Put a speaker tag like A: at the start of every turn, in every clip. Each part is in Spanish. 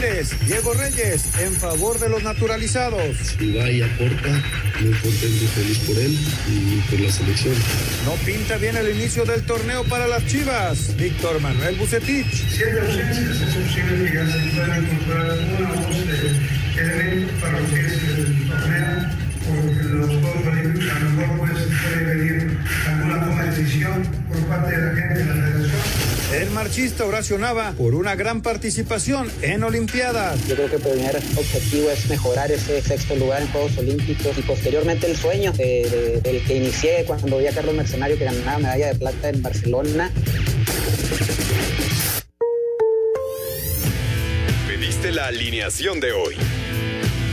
A: Tigres, Diego Reyes, en favor de los naturalizados.
B: Ibai aporta, muy contento y feliz por él y por la selección.
A: No pinta bien el inicio del torneo para las Chivas. Víctor Manuel Bucetich.
C: Siete ausencias, es posible que ya se puedan incorporar una o dos de elementos para lo que es el torneo, porque los juegos olímpicos a lo mejor puede venir alguna toma de decisión por parte de la gente de la federación.
A: El marchista Horacio Nava por una gran participación en Olimpiadas.
D: Yo creo que el primer objetivo es mejorar ese sexto lugar en Juegos Olímpicos y posteriormente el sueño de, de, del que inicié cuando vi a Carlos Mercenario que ganaba medalla de plata en Barcelona.
E: Pediste la alineación de hoy.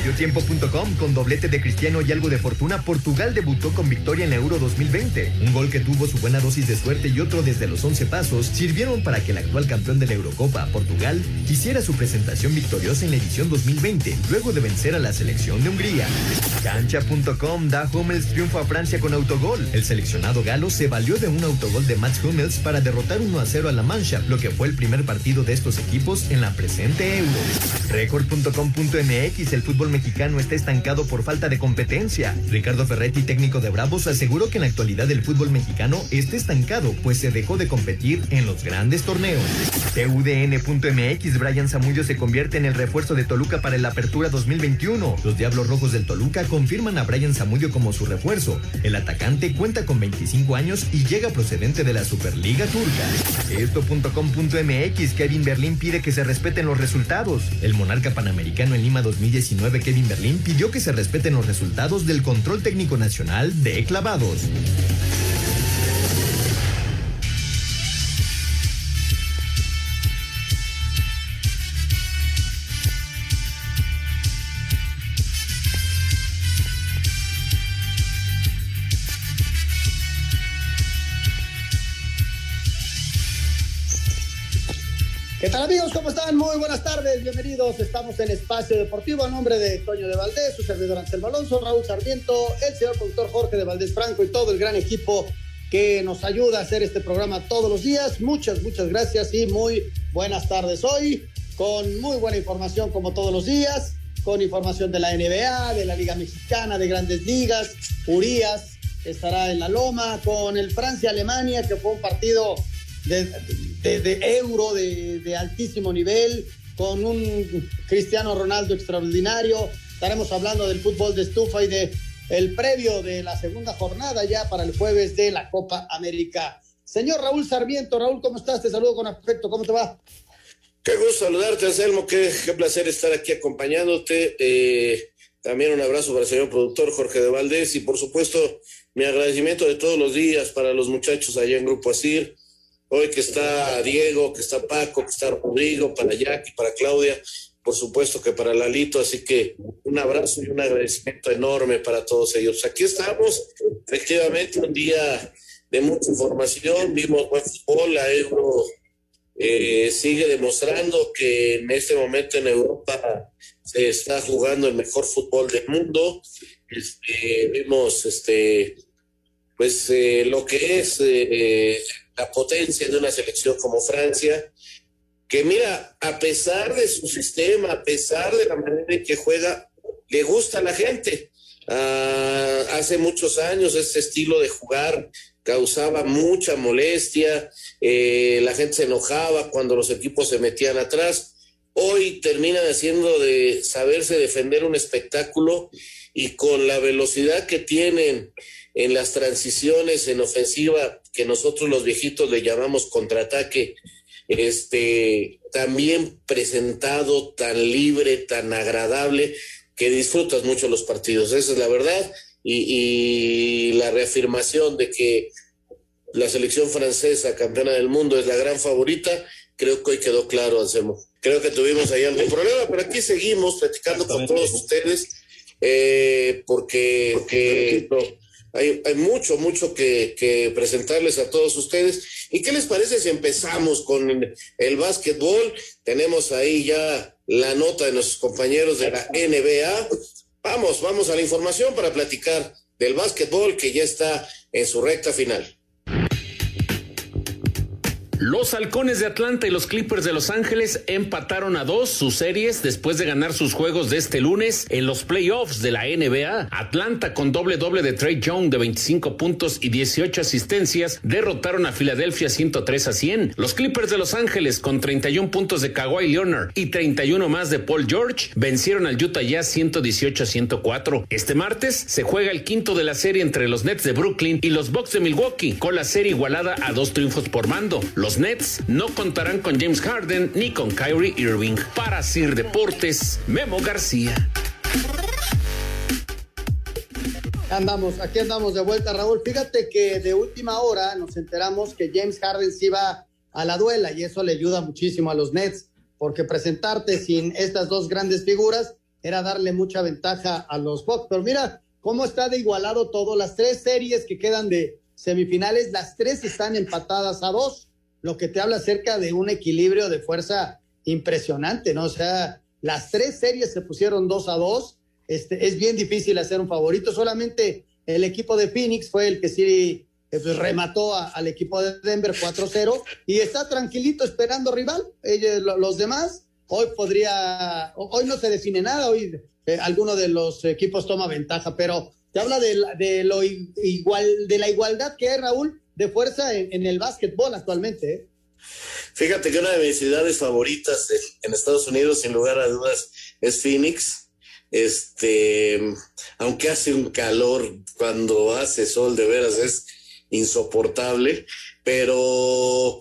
F: Mediotiempo.com con doblete de Cristiano y algo de fortuna, Portugal debutó con victoria en Euro 2020. Un gol que tuvo su buena dosis de suerte y otro desde los 11 pasos sirvieron para que el actual campeón de la Eurocopa, Portugal, hiciera su presentación victoriosa en la edición 2020, luego de vencer a la selección de Hungría. Cancha.com da Hummels triunfo a Francia con autogol. El seleccionado galo se valió de un autogol de Mats Hummels para derrotar 1 a 0 a la Mancha, lo que fue el primer partido de estos equipos en la presente Euro. Record.com.mx el fútbol mexicano está estancado por falta de competencia. Ricardo Ferretti, técnico de Bravos, aseguró que en la actualidad el fútbol mexicano está estancado, pues se dejó de competir en los grandes torneos. TUDN.mx, Brian Zamullo se convierte en el refuerzo de Toluca para la Apertura 2021. Los Diablos Rojos del Toluca confirman a Brian Zamullo como su refuerzo. El atacante cuenta con 25 años y llega procedente de la Superliga Turca. Esto.com.mx, Kevin Berlín pide que se respeten los resultados. El monarca panamericano en Lima 2019, Kevin Berlín, pidió que se respeten los resultados del control técnico nacional de clavados.
G: ¿Qué tal amigos? ¿Cómo están? Muy buenas tardes, bienvenidos. Estamos en Espacio Deportivo a nombre de Toño de Valdés, su servidor Anselmo Alonso, Raúl Sarmiento, el señor productor Jorge de Valdés Franco y todo el gran equipo que nos ayuda a hacer este programa todos los días. Muchas, muchas gracias y muy buenas tardes hoy, con muy buena información como todos los días, con información de la NBA, de la Liga Mexicana, de grandes ligas, Urias estará en la Loma, con el Francia-Alemania, que fue un partido de, de, euro de, altísimo nivel, con un Cristiano Ronaldo extraordinario. Estaremos hablando del fútbol de estufa y de previo de la segunda jornada ya para el jueves de la Copa América. Señor Raúl Sarmiento, Raúl, ¿cómo estás? Te saludo con afecto, ¿cómo te va?
H: Qué gusto saludarte, Anselmo, qué, qué placer estar aquí acompañándote. Eh, también un abrazo para el señor productor Jorge de Valdés y por supuesto mi agradecimiento de todos los días para los muchachos allá en Grupo Asir, hoy que está Diego, que está Paco, que está Rodrigo, para Jackie, para Claudia, por supuesto que para Lalito, así que un abrazo y un agradecimiento enorme para todos ellos. Aquí estamos, efectivamente, un día de mucha información, vimos buen fútbol, la Euro eh, sigue demostrando que en este momento en Europa se está jugando el mejor fútbol del mundo. Este, vimos este, pues eh, lo que es eh, la potencia de una selección como Francia, que mira, a pesar de su sistema, a pesar de la manera en que juega, le gusta a la gente. Ah, hace muchos años este estilo de jugar causaba mucha molestia, eh, la gente se enojaba cuando los equipos se metían atrás. Hoy terminan haciendo de saberse defender un espectáculo y con la velocidad que tienen en las transiciones en ofensiva, que nosotros los viejitos le llamamos contraataque, este, también presentado, tan libre, tan agradable, que disfrutas mucho los partidos. Esa es la verdad. Y, y la reafirmación de que la selección francesa, campeona del mundo, es la gran favorita, creo que hoy quedó claro, Anselmo. Creo que tuvimos ahí algún problema, pero aquí seguimos platicando con todos ustedes, eh, porque, porque hay, hay, mucho, mucho que, que, presentarles a todos ustedes. ¿Y qué les parece si empezamos con el, el básquetbol? Tenemos ahí ya la nota de nuestros compañeros de la NBA. Vamos, vamos a la información para platicar del básquetbol que ya está en su recta final.
I: Los halcones de Atlanta y los Clippers de Los Ángeles empataron a dos sus series después de ganar sus juegos de este lunes en los playoffs de la NBA. Atlanta con doble doble de Trey Young de 25 puntos y 18 asistencias derrotaron a Filadelfia 103 a 100. Los Clippers de Los Ángeles con 31 puntos de Kawhi Leonard y 31 más de Paul George vencieron al Utah Jazz 118 a 104. Este martes se juega el quinto de la serie entre los Nets de Brooklyn y los Bucks de Milwaukee con la serie igualada a dos triunfos por mando. Nets no contarán con James Harden ni con Kyrie Irving. Para Sir Deportes, Memo García.
G: Andamos, aquí andamos de vuelta, Raúl. Fíjate que de última hora nos enteramos que James Harden se iba a la duela y eso le ayuda muchísimo a los Nets, porque presentarte sin estas dos grandes figuras era darle mucha ventaja a los Bucks. Pero mira cómo está de igualado todo. Las tres series que quedan de semifinales, las tres están empatadas a dos lo que te habla acerca de un equilibrio de fuerza impresionante, ¿no? O sea, las tres series se pusieron dos a dos. Este, es bien difícil hacer un favorito. Solamente el equipo de Phoenix fue el que sí eh, pues, remató al equipo de Denver 4-0 y está tranquilito esperando rival. Ellos, los demás, hoy podría, hoy no se define nada, hoy eh, alguno de los equipos toma ventaja, pero te habla de, de lo igual, de la igualdad que hay, Raúl, de fuerza en, el básquetbol actualmente. ¿eh?
H: Fíjate que una de mis ciudades favoritas en Estados Unidos, sin lugar a dudas, es Phoenix. Este, aunque hace un calor cuando hace sol, de veras es insoportable, pero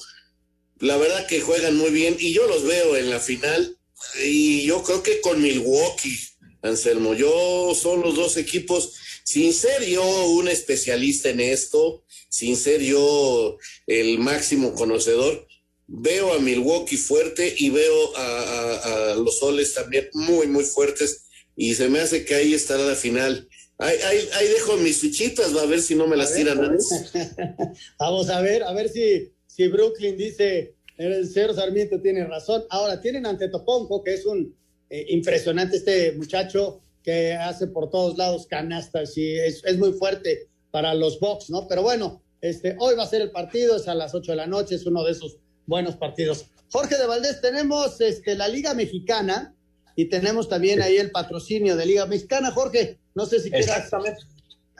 H: la verdad que juegan muy bien y yo los veo en la final y yo creo que con Milwaukee, Anselmo, yo son los dos equipos, sin ser yo un especialista en esto, sin ser yo el máximo conocedor, veo a Milwaukee fuerte y veo a, a, a los soles también muy, muy fuertes y se me hace que ahí estará la final. Ahí, ahí, ahí dejo mis fichitas, va a ver si no me las tiran antes.
G: Vamos a ver, a ver si, si Brooklyn dice, el señor Sarmiento tiene razón. Ahora, tienen ante Toponco, que es un eh, impresionante este muchacho que hace por todos lados canastas y es, es muy fuerte para los Bucks, ¿no? Pero bueno, este, hoy va a ser el partido, es a las 8 de la noche, es uno de esos buenos partidos. Jorge de Valdés, tenemos este, la Liga Mexicana y tenemos también ahí el patrocinio de Liga Mexicana. Jorge, no sé si quieras.
J: Exactamente,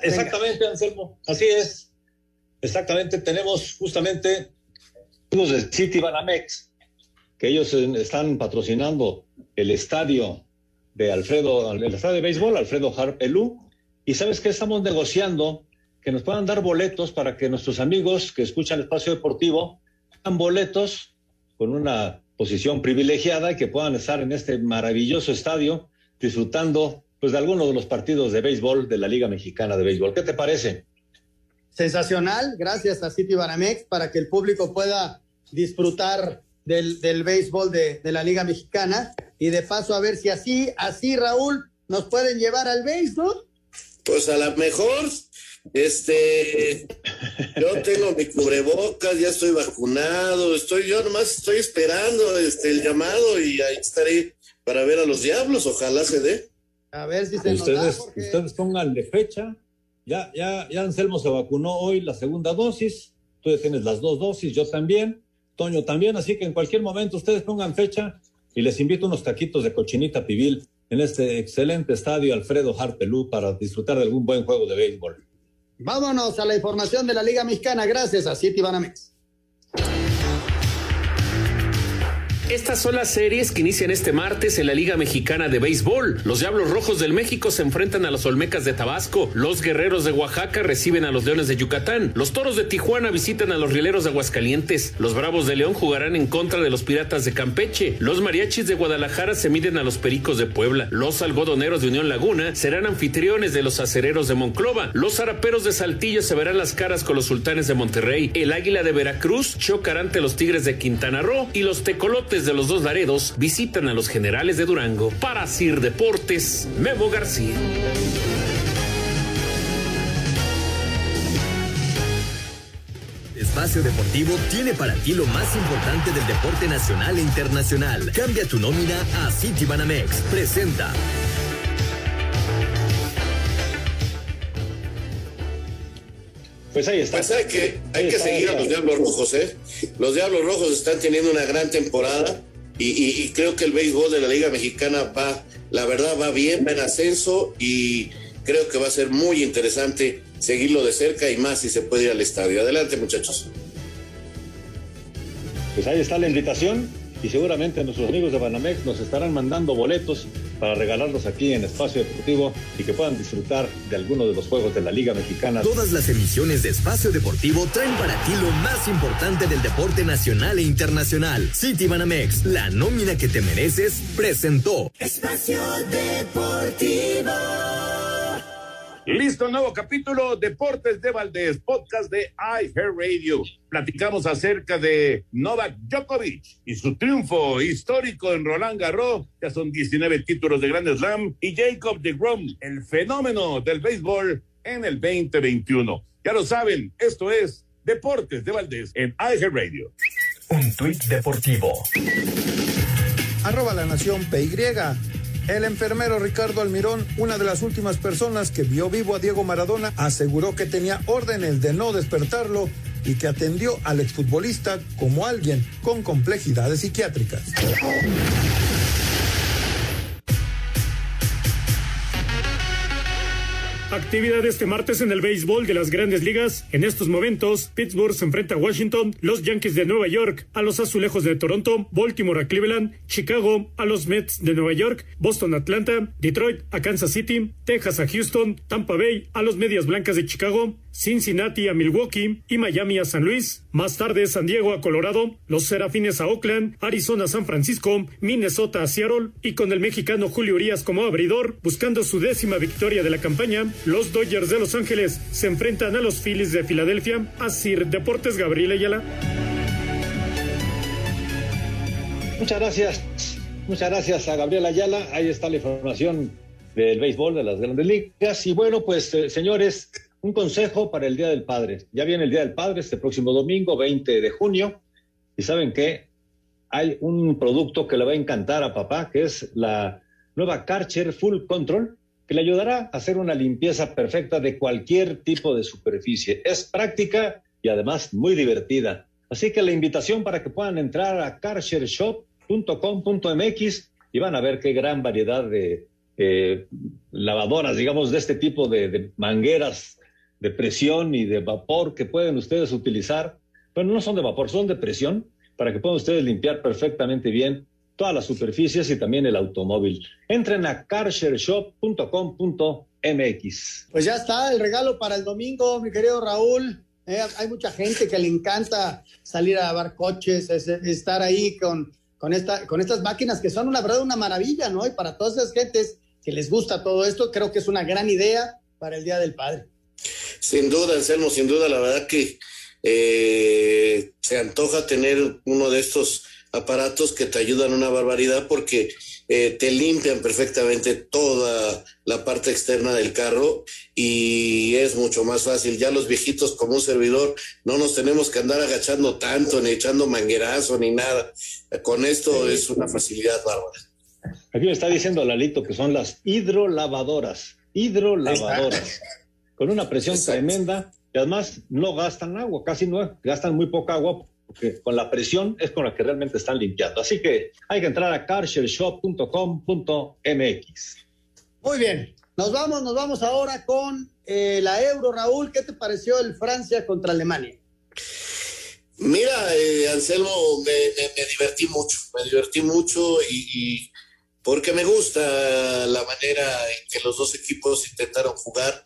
J: exactamente, Anselmo, así es. Exactamente, tenemos justamente los de City Banamex, que ellos están patrocinando el estadio de Alfredo, el estadio de béisbol, Alfredo Harpelú, y sabes que estamos negociando que nos puedan dar boletos para que nuestros amigos que escuchan el espacio deportivo tengan boletos con una posición privilegiada y que puedan estar en este maravilloso estadio disfrutando pues de algunos de los partidos de béisbol de la Liga Mexicana de Béisbol. ¿Qué te parece?
G: Sensacional, gracias a City Banamex para que el público pueda disfrutar del, del béisbol de, de, la Liga Mexicana y de paso a ver si así, así Raúl, nos pueden llevar al béisbol.
H: Pues a lo mejor, este, yo tengo mi cubrebocas, ya estoy vacunado, estoy, yo nomás estoy esperando este, el llamado y ahí estaré para ver a los diablos, ojalá se dé.
G: A ver si se
J: ustedes,
G: nos da, porque...
J: ustedes pongan de fecha, ya, ya, ya Anselmo se vacunó hoy la segunda dosis, tú ya tienes las dos dosis, yo también, Toño también, así que en cualquier momento ustedes pongan fecha y les invito unos taquitos de cochinita pibil en este excelente estadio Alfredo Harpelú para disfrutar de algún buen juego de béisbol.
G: Vámonos a la información de la Liga Mexicana gracias a City Banamex.
I: Estas son las series que inician este martes en la Liga Mexicana de Béisbol. Los Diablos Rojos del México se enfrentan a los Olmecas de Tabasco. Los Guerreros de Oaxaca reciben a los Leones de Yucatán. Los Toros de Tijuana visitan a los Rieleros de Aguascalientes. Los Bravos de León jugarán en contra de los Piratas de Campeche. Los Mariachis de Guadalajara se miden a los Pericos de Puebla. Los Algodoneros de Unión Laguna serán anfitriones de los Acereros de Monclova. Los Zaraperos de Saltillo se verán las caras con los Sultanes de Monterrey. El Águila de Veracruz chocará ante los Tigres de Quintana Roo. Y los Tecolotes de los dos Laredos visitan a los generales de Durango. Para Sir Deportes, Memo García.
K: Espacio Deportivo tiene para ti lo más importante del deporte nacional e internacional. Cambia tu nómina a Citibanamex. Presenta.
J: Pues ahí está.
H: Pues hay que, hay que seguir a los Diablos Rojos, ¿eh? Los Diablos Rojos están teniendo una gran temporada y, y, y, creo que el béisbol de la Liga Mexicana va, la verdad, va bien, va en ascenso y creo que va a ser muy interesante seguirlo de cerca y más si se puede ir al estadio. Adelante, muchachos.
J: Pues ahí está la invitación y seguramente nuestros amigos de Banamex nos estarán mandando boletos para regalarlos aquí en Espacio Deportivo y que puedan disfrutar de alguno de los juegos de la Liga Mexicana.
K: Todas las emisiones de Espacio Deportivo traen para ti lo más importante del deporte nacional e internacional. City Banamex, la nómina que te mereces, presentó
L: Espacio Deportivo.
M: Listo, nuevo capítulo, Deportes de Valdés, podcast de iHeartRadio. Platicamos acerca de Novak Djokovic y su triunfo histórico en Roland Garros. Ya son 19 títulos de Grand Slam. Y Jacob de Grom, el fenómeno del béisbol en el 2021. Ya lo saben, esto es Deportes de Valdés en iHeartRadio.
K: Un tuit deportivo.
N: Arroba la nación PY. El enfermero Ricardo Almirón, una de las últimas personas que vio vivo a Diego Maradona, aseguró que tenía órdenes de no despertarlo y que atendió al exfutbolista como alguien con complejidades psiquiátricas.
O: Actividad este martes en el béisbol de las grandes ligas. En estos momentos, Pittsburgh se enfrenta a Washington, los Yankees de Nueva York a los Azulejos de Toronto, Baltimore a Cleveland, Chicago a los Mets de Nueva York, Boston a Atlanta, Detroit a Kansas City, Texas a Houston, Tampa Bay a los Medias Blancas de Chicago, Cincinnati a Milwaukee y Miami a San Luis. Más tarde San Diego a Colorado, los Serafines a Oakland, Arizona a San Francisco, Minnesota a Seattle y con el mexicano Julio Urias como abridor, buscando su décima victoria de la campaña, los Dodgers de Los Ángeles se enfrentan a los Phillies de Filadelfia. A Deportes Gabriel Ayala.
J: Muchas gracias. Muchas gracias a Gabriel Ayala. Ahí está la información del béisbol de las grandes ligas. Y bueno, pues eh, señores, un consejo para el Día del Padre. Ya viene el Día del Padre este próximo domingo, 20 de junio. Y saben que hay un producto que le va a encantar a papá, que es la nueva Karcher Full Control, que le ayudará a hacer una limpieza perfecta de cualquier tipo de superficie. Es práctica y además muy divertida. Así que la invitación para que puedan entrar a karchershop.com.mx y van a ver qué gran variedad de eh, lavadoras, digamos, de este tipo de, de mangueras de presión y de vapor que pueden ustedes utilizar. Bueno, no son de vapor, son de presión para que puedan ustedes limpiar perfectamente bien todas las superficies y también el automóvil. Entren a carshareshop.com.mx.
G: Pues ya está el regalo para el domingo, mi querido Raúl. Eh, hay mucha gente que le encanta salir a lavar coches, es, es estar ahí con, con, esta, con estas máquinas que son una verdad una maravilla, ¿no? Y para todas esas gentes que les gusta todo esto, creo que es una gran idea para el Día del Padre.
H: Sin duda, Anselmo, sin duda, la verdad que eh, se antoja tener uno de estos aparatos que te ayudan una barbaridad porque eh, te limpian perfectamente toda la parte externa del carro y es mucho más fácil. Ya los viejitos como un servidor no nos tenemos que andar agachando tanto, ni echando manguerazo, ni nada. Con esto sí. es una facilidad bárbara.
J: Aquí me está diciendo Lalito que son las hidrolavadoras, hidrolavadoras, con una presión Exacto. tremenda y además no gastan agua, casi no gastan muy poca agua porque con la presión es con la que realmente están limpiando. Así que hay que entrar a carshareshop.com.mx.
G: Muy bien, nos vamos, nos vamos ahora con eh, la Euro, Raúl. ¿Qué te pareció el Francia contra Alemania?
H: Mira, eh, Anselmo, me, divertí mucho, me divertí mucho y, porque me gusta la manera en que los dos equipos intentaron jugar.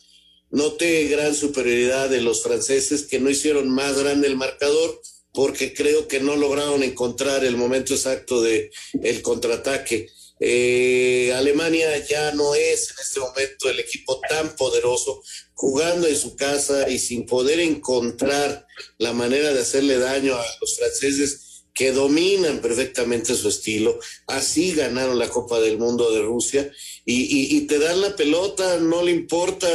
H: Noté gran superioridad de los franceses que no hicieron más grande el marcador porque creo que no lograron encontrar el momento exacto de el contraataque. Eh, Alemania ya no es en este momento el equipo tan poderoso, jugando en su casa y sin poder encontrar la manera de hacerle daño a los franceses que dominan perfectamente su estilo. Así ganaron la Copa del Mundo de Rusia y, y te dan la pelota, no le importa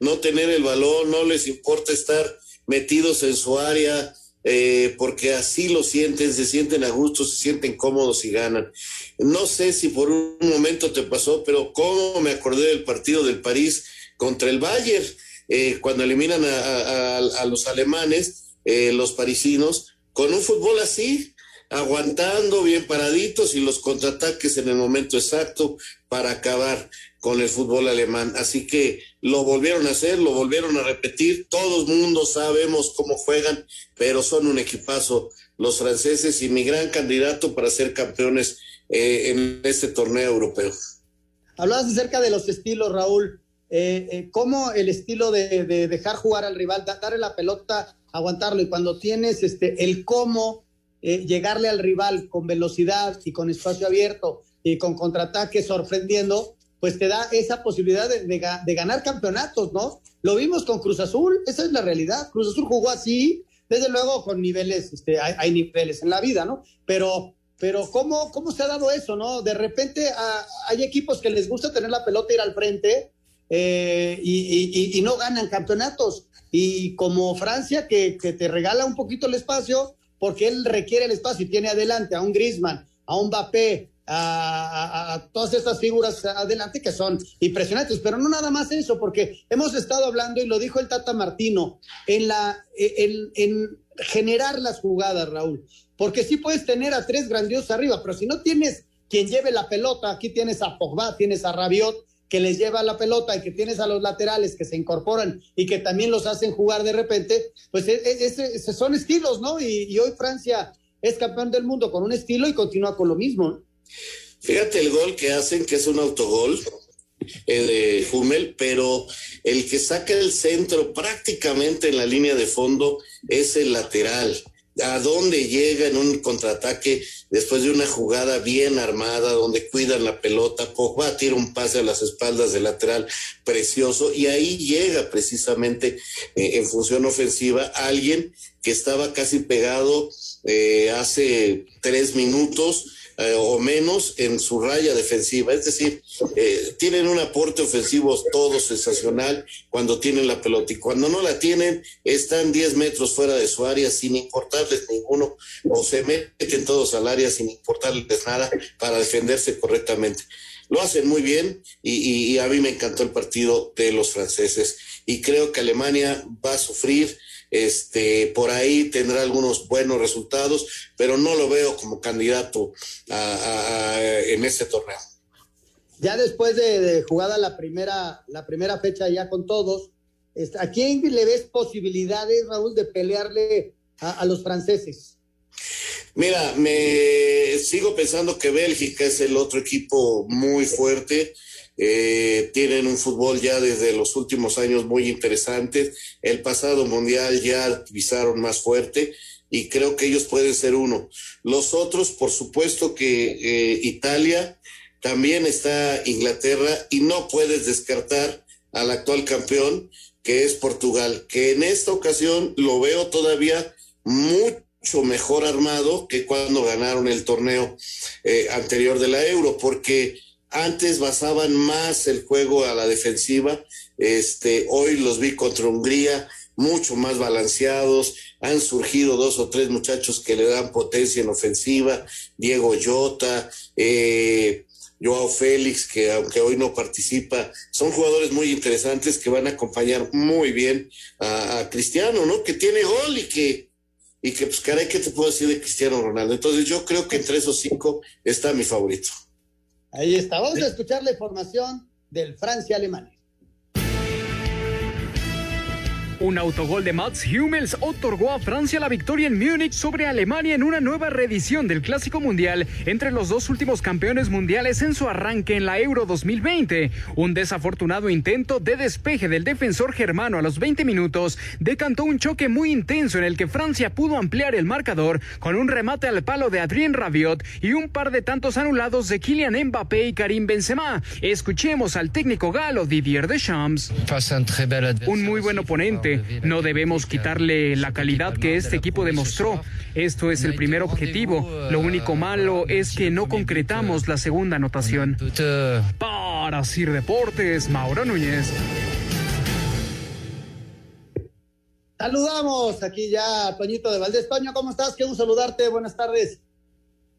H: no tener el balón, no les importa estar metidos en su área eh, porque así lo sienten, se sienten a gusto, se sienten cómodos y ganan. No sé si por un momento te pasó, pero cómo me acordé del partido del París contra el Bayern, eh, cuando eliminan a, los alemanes, eh, los parisinos, con un fútbol así, aguantando bien paraditos y los contraataques en el momento exacto para acabar con el fútbol alemán. Así que lo volvieron a hacer, lo volvieron a repetir. Todo el mundo sabemos cómo juegan, pero son un equipazo los franceses y mi gran candidato para ser campeones eh, en este torneo europeo.
G: Hablabas acerca de los estilos, Raúl. Eh, eh, ¿Cómo el estilo de, dejar jugar al rival, darle la pelota, aguantarlo? Y cuando tienes este, el cómo llegarle al rival con velocidad y con espacio abierto y con contraataque sorprendiendo, pues te da esa posibilidad de, ganar campeonatos, ¿no? Lo vimos con Cruz Azul, esa es la realidad. Cruz Azul jugó así, desde luego con niveles, este, hay, niveles en la vida, ¿no? Pero, pero ¿cómo, ¿cómo se ha dado eso, no? De repente ah, hay equipos que les gusta tener la pelota, ir al frente eh, y, no ganan campeonatos. Y como Francia, que, que te regala un poquito el espacio, porque él requiere el espacio y tiene adelante a un Grisman, a un Mbappé, a, todas estas figuras adelante que son impresionantes, pero no nada más eso, porque hemos estado hablando, y lo dijo el Tata Martino, en, la, en, en generar las jugadas, Raúl, porque sí puedes tener a tres grandiosos arriba, pero si no tienes quien lleve la pelota, aquí tienes a Pogba, tienes a Rabiot, que les lleva la pelota y que tienes a los laterales que se incorporan y que también los hacen jugar de repente, pues e, e, son estilos, ¿no? Y, y, hoy Francia es campeón del mundo con un estilo y continúa con lo mismo.
H: Fíjate el gol que hacen, que es un autogol eh, de Hummel, pero el que saca el centro prácticamente en la línea de fondo es el lateral. ¿A dónde llega en un contraataque después de una jugada bien armada donde cuidan la pelota? Pogba tira un pase a las espaldas del lateral precioso y ahí llega precisamente eh, en función ofensiva alguien que estaba casi pegado eh, hace tres minutos eh, o menos en su raya defensiva. Es decir, eh, tienen un aporte ofensivo todo sensacional cuando tienen la pelota y cuando no la tienen están 10 metros fuera de su área sin importarles ninguno o se meten todos al área sin importarles nada para defenderse correctamente. Lo hacen muy bien y, y a mí me encantó el partido de los franceses y creo que Alemania va a sufrir este, por ahí tendrá algunos buenos resultados, pero no lo veo como candidato en este torneo.
G: Ya después de, jugada la primera, la primera fecha ya con todos, ¿a quién le ves posibilidades, Raúl, de pelearle a los franceses?
H: Mira, me sigo pensando que Bélgica es el otro equipo muy fuerte. Eh, tienen un fútbol ya desde los últimos años muy interesante. El pasado mundial ya pisaron más fuerte y creo que ellos pueden ser uno. Los otros, por supuesto que eh, Italia, también está Inglaterra y no puedes descartar al actual campeón que es Portugal, que en esta ocasión lo veo todavía mucho mejor armado que cuando ganaron el torneo eh, anterior de la Euro, porque antes basaban más el juego a la defensiva. Este, hoy los vi contra Hungría mucho más balanceados. Han surgido dos o tres muchachos que le dan potencia en ofensiva. Diego Llota, eh, Joao Félix, que aunque hoy no participa, son jugadores muy interesantes que van a acompañar muy bien a, a Cristiano, ¿no? Que tiene gol y que y que pues caray, ¿qué te puedo decir de Cristiano Ronaldo? Entonces yo creo que entre esos cinco está mi favorito.
G: Ahí está, vamos a escuchar la información del Francia-Alemania.
P: Un autogol de Mats Hummels otorgó a Francia la victoria en Múnich sobre Alemania en una nueva reedición del Clásico Mundial entre los dos últimos campeones mundiales en su arranque en la Euro 2020. Un desafortunado intento de despeje del defensor germano a los 20 minutos decantó un choque muy intenso en el que Francia pudo ampliar el marcador con un remate al palo de Adrien Rabiot y un par de tantos anulados de Kylian Mbappé y Karim Benzema. Escuchemos al técnico galo Didier Deschamps. Un muy buen oponente no debemos quitarle la calidad que este equipo demostró. Esto es el primer objetivo. Lo único malo es que no concretamos la segunda anotación. Para Sir Deportes, Mauro Núñez.
G: Saludamos aquí ya a Toñito de Valdés. Toño, ¿cómo estás? Quiero saludarte. Buenas tardes.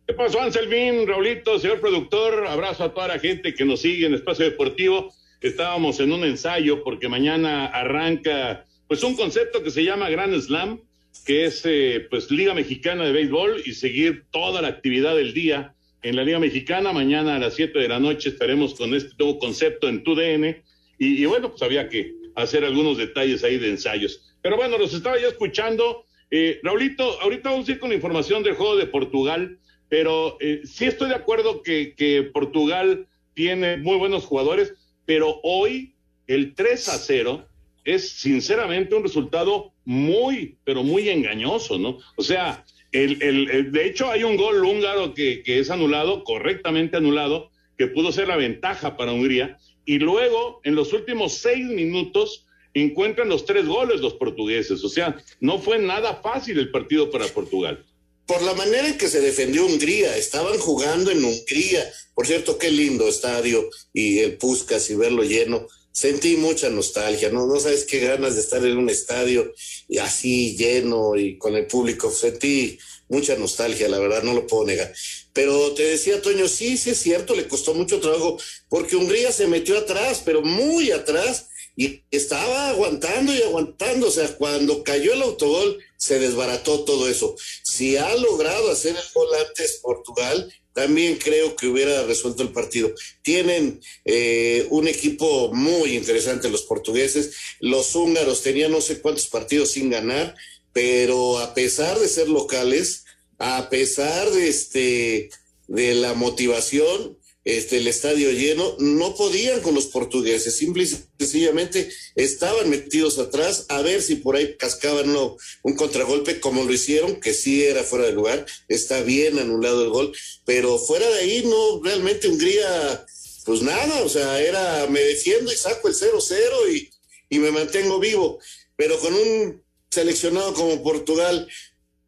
M: ¿Qué pasó, Anselmín, Raulito, señor productor? Abrazo a toda la gente que nos sigue en Espacio Deportivo. Estábamos en un ensayo porque mañana arranca pues un concepto que se llama Grand Slam, que es eh, pues Liga Mexicana de Béisbol y seguir toda la actividad del día en la Liga Mexicana. Mañana a las 7 de la noche estaremos con este nuevo concepto en TUDN y, y bueno, pues había que hacer algunos detalles ahí de ensayos. Pero bueno, los estaba yo escuchando. Eh, Raulito, ahorita vamos a ir con información del juego de Portugal, pero eh, sí estoy de acuerdo que, que Portugal tiene muy buenos jugadores, pero hoy el 3 a 0 es sinceramente un resultado muy, pero muy engañoso, ¿no? O sea, el, el, de hecho hay un gol húngaro que, que, es anulado, correctamente anulado, que pudo ser la ventaja para Hungría, y luego en los últimos seis minutos encuentran los tres goles los portugueses, o sea, no fue nada fácil el partido para Portugal.
H: Por la manera en que se defendió Hungría, estaban jugando en Hungría, por cierto, qué lindo estadio y el Puskas y verlo lleno, sentí mucha nostalgia, ¿no? No sabes qué ganas de estar en un estadio y así lleno y con el público. Sentí mucha nostalgia, la verdad, no lo puedo negar. Pero te decía, Toño, sí, sí es cierto, le costó mucho trabajo, porque Hungría se metió atrás, pero muy atrás, y estaba aguantando y aguantando. O sea, cuando cayó el autogol, se desbarató todo eso. Si ha logrado hacer el gol antes Portugal, también creo que hubiera resuelto el partido. Tienen eh, un equipo muy interesante los portugueses. Los húngaros tenían no sé cuántos partidos sin ganar, pero a pesar de ser locales, a pesar de este de la motivación, este, el estadio lleno, no podían con los portugueses, simple y sencillamente estaban metidos atrás a ver si por ahí cascaban uno, un contragolpe como lo hicieron, que sí era fuera de lugar, está bien anulado el gol, pero fuera de ahí no, realmente Hungría, pues nada, o sea, era me defiendo y saco el 0-0 y, y me mantengo vivo, pero con un seleccionado como Portugal,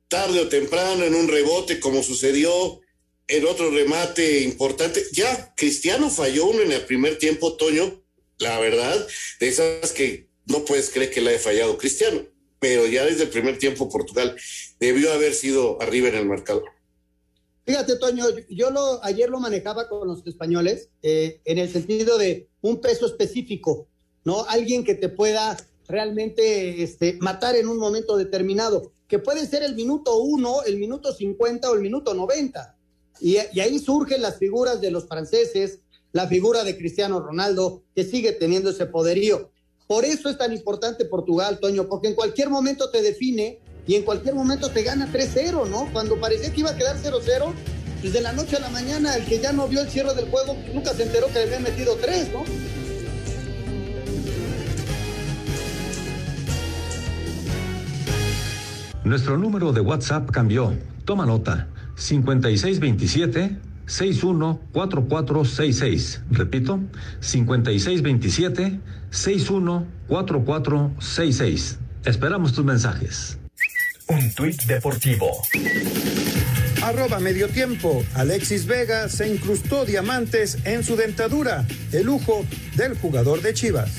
H: tarde o temprano, en un rebote como sucedió, el otro remate importante. Ya, Cristiano falló uno en el primer tiempo, Toño, la verdad, de esas que no puedes creer que le haya fallado Cristiano, pero ya desde el primer tiempo Portugal debió haber sido arriba en el marcador.
G: Fíjate, Toño, yo lo, ayer lo manejaba con los españoles eh, en el sentido de un peso específico, ¿no? Alguien que te pueda realmente este, matar en un momento determinado, que puede ser el minuto uno, el minuto cincuenta o el minuto noventa y, ahí surgen las figuras de los franceses, la figura de Cristiano Ronaldo, que sigue teniendo ese poderío. Por eso es tan importante Portugal, Toño, porque en cualquier momento te define y en cualquier momento te gana 3-0, ¿no? Cuando parecía que iba a quedar 0-0, desde pues la noche a la mañana, el que ya no vio el cierre del juego, nunca se enteró que le habían metido 3, ¿no?
Q: Nuestro número de WhatsApp cambió. Toma nota. 5627 614466. Repito, 5627 614466. Esperamos tus mensajes.
K: Un tuit deportivo.
N: Arroba medio tiempo. Alexis Vega se incrustó diamantes en su dentadura. El lujo del jugador de Chivas.